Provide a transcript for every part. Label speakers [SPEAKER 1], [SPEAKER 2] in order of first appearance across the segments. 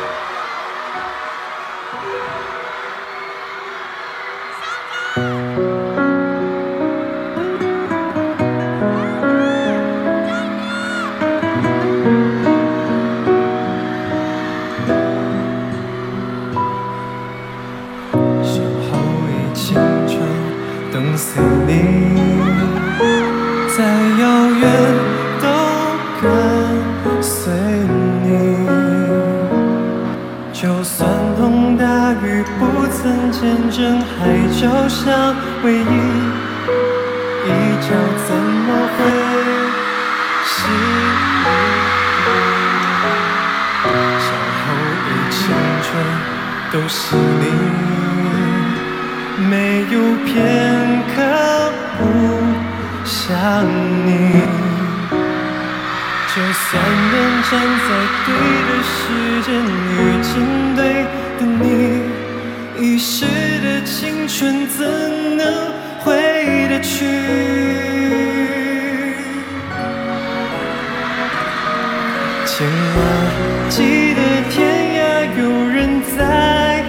[SPEAKER 1] Thank you. 曾见证海就像唯一，一朝怎么会是你？守候于青春，都是你。没有片刻不想你。就算能站在对的时间遇见对的你，时的青春怎能回得去？千万记得天涯有人在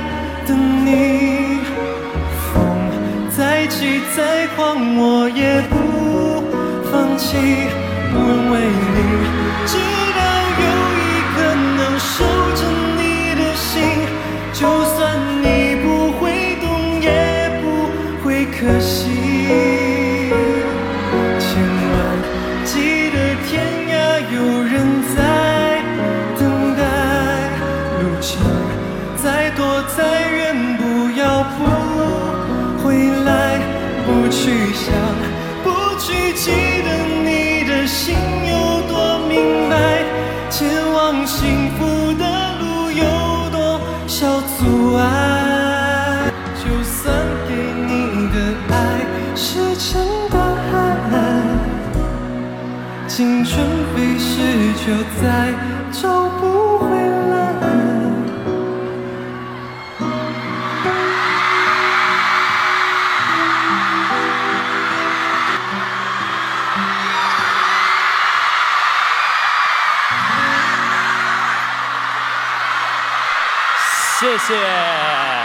[SPEAKER 1] 等你，风再急再狂我也不放弃，问为你，可惜。千万记得天涯有人在等待，路程再多再远，不要不回来，不去想，不去记得你的心有多明白，前往心青春飞逝就再找不回来。
[SPEAKER 2] 谢谢。